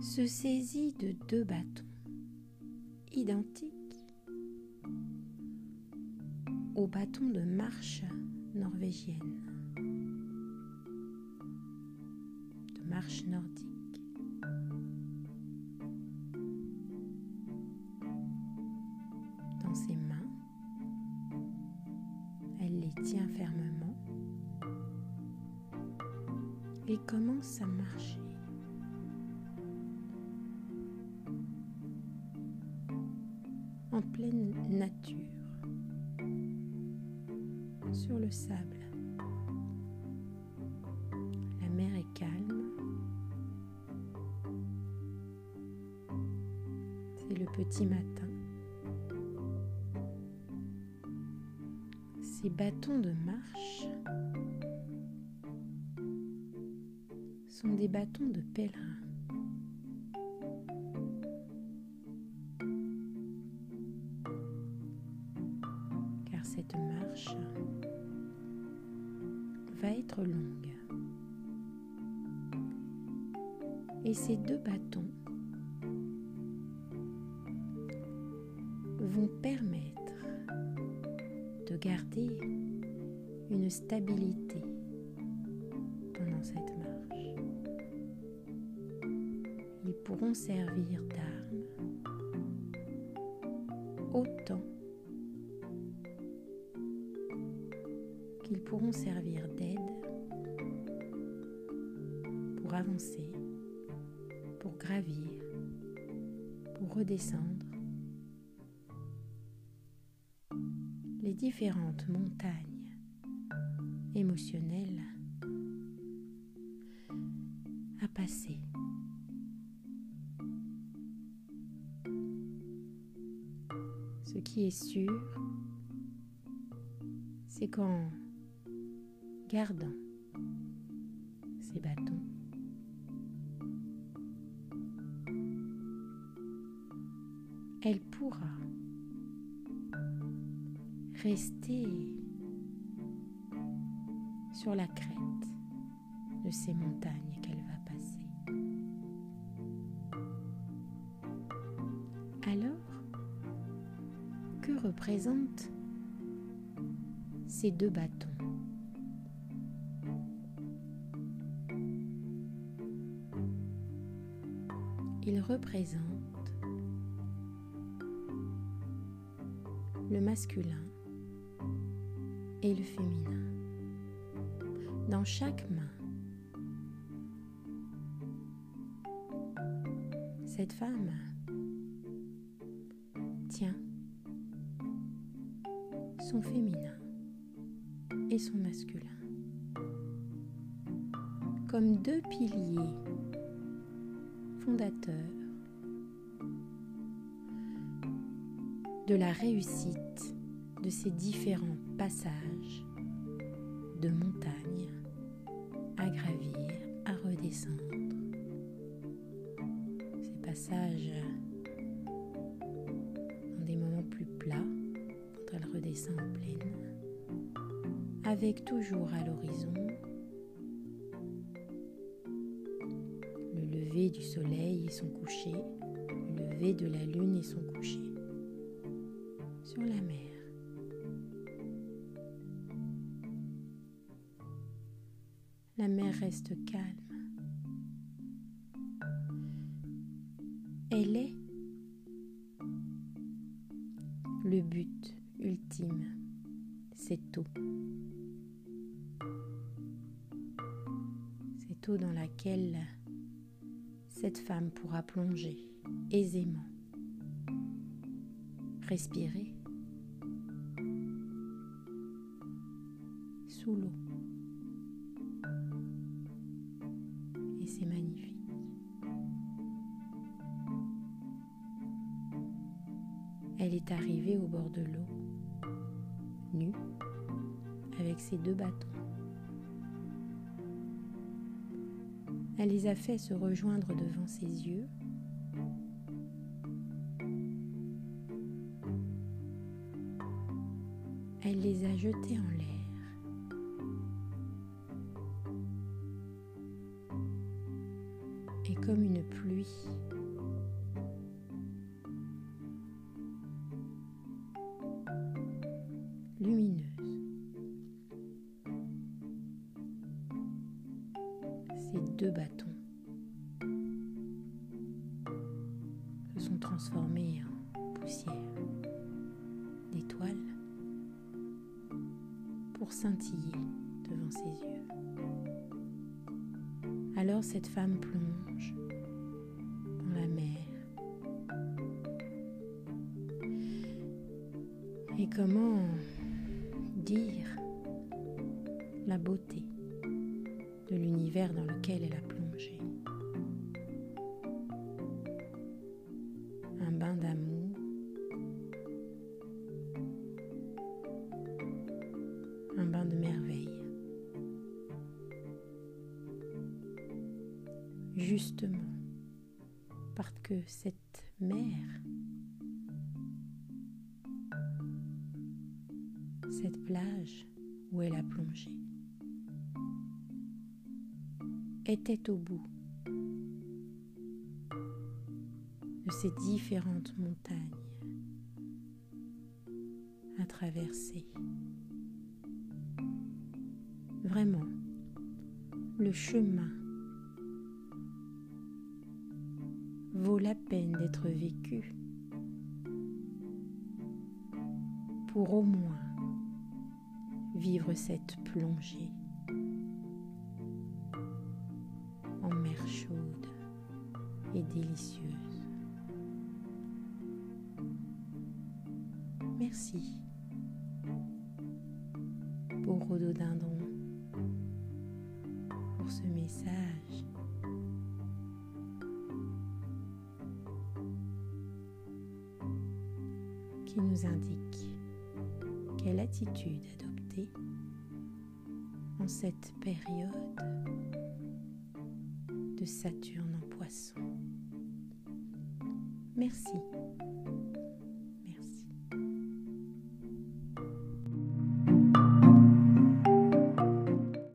se saisit de deux bâtons identiques aux bâtons de marche norvégienne, de marche nordique. Dans ses mains, elle les tient fermement et commence à marcher. En pleine nature, sur le sable. La mer est calme. C'est le petit matin. Ces bâtons de marche sont des bâtons de pèlerin. Et ces deux bâtons vont permettre de garder une stabilité pendant cette marche. Ils pourront servir d'armes autant qu'ils pourront servir d'aide pour avancer, pour gravir, pour redescendre les différentes montagnes émotionnelles à passer. Ce qui est sûr, c'est qu'en gardant ces bâtons, elle pourra rester sur la crête de ces montagnes qu'elle va passer. Alors, que représentent ces deux bâtons? Ils représentent le masculin et le féminin. Dans chaque main, cette femme tient son féminin et son masculin comme deux piliers fondateurs de la réussite de ces différents passages de montagne à gravir, à redescendre. Ces passages dans des moments plus plats quand elle redescend en plaine, avec toujours à l'horizon le lever du soleil et son coucher, le lever de la lune et son coucher sur la mer. La mer reste calme. Elle est le but ultime, cette eau. Cette eau dans laquelle cette femme pourra plonger aisément, respirer sous l'eau. Et c'est magnifique. Elle est arrivée au bord de l'eau, nue, avec ses deux bâtons. Elle les a fait se rejoindre devant ses yeux. Elle les a jetés en l'air. Lumineuse. Ces deux bâtons se sont transformés en poussière d'étoiles pour scintiller devant ses yeux. Alors cette femme plonge Et comment dire la beauté de l'univers dans lequel elle a plongé? Un bain d'amour, un bain de merveille. Justement, parce que cette mer, cette plage où elle a plongé, était au bout de ces différentes montagnes à traverser. Vraiment, le chemin vaut la peine d'être vécu pour au moins vivre cette plongée en mer chaude et délicieuse. Merci pour Rhododendron pour ce message. qui nous indique quelle attitude en cette période de Saturne en poisson. Merci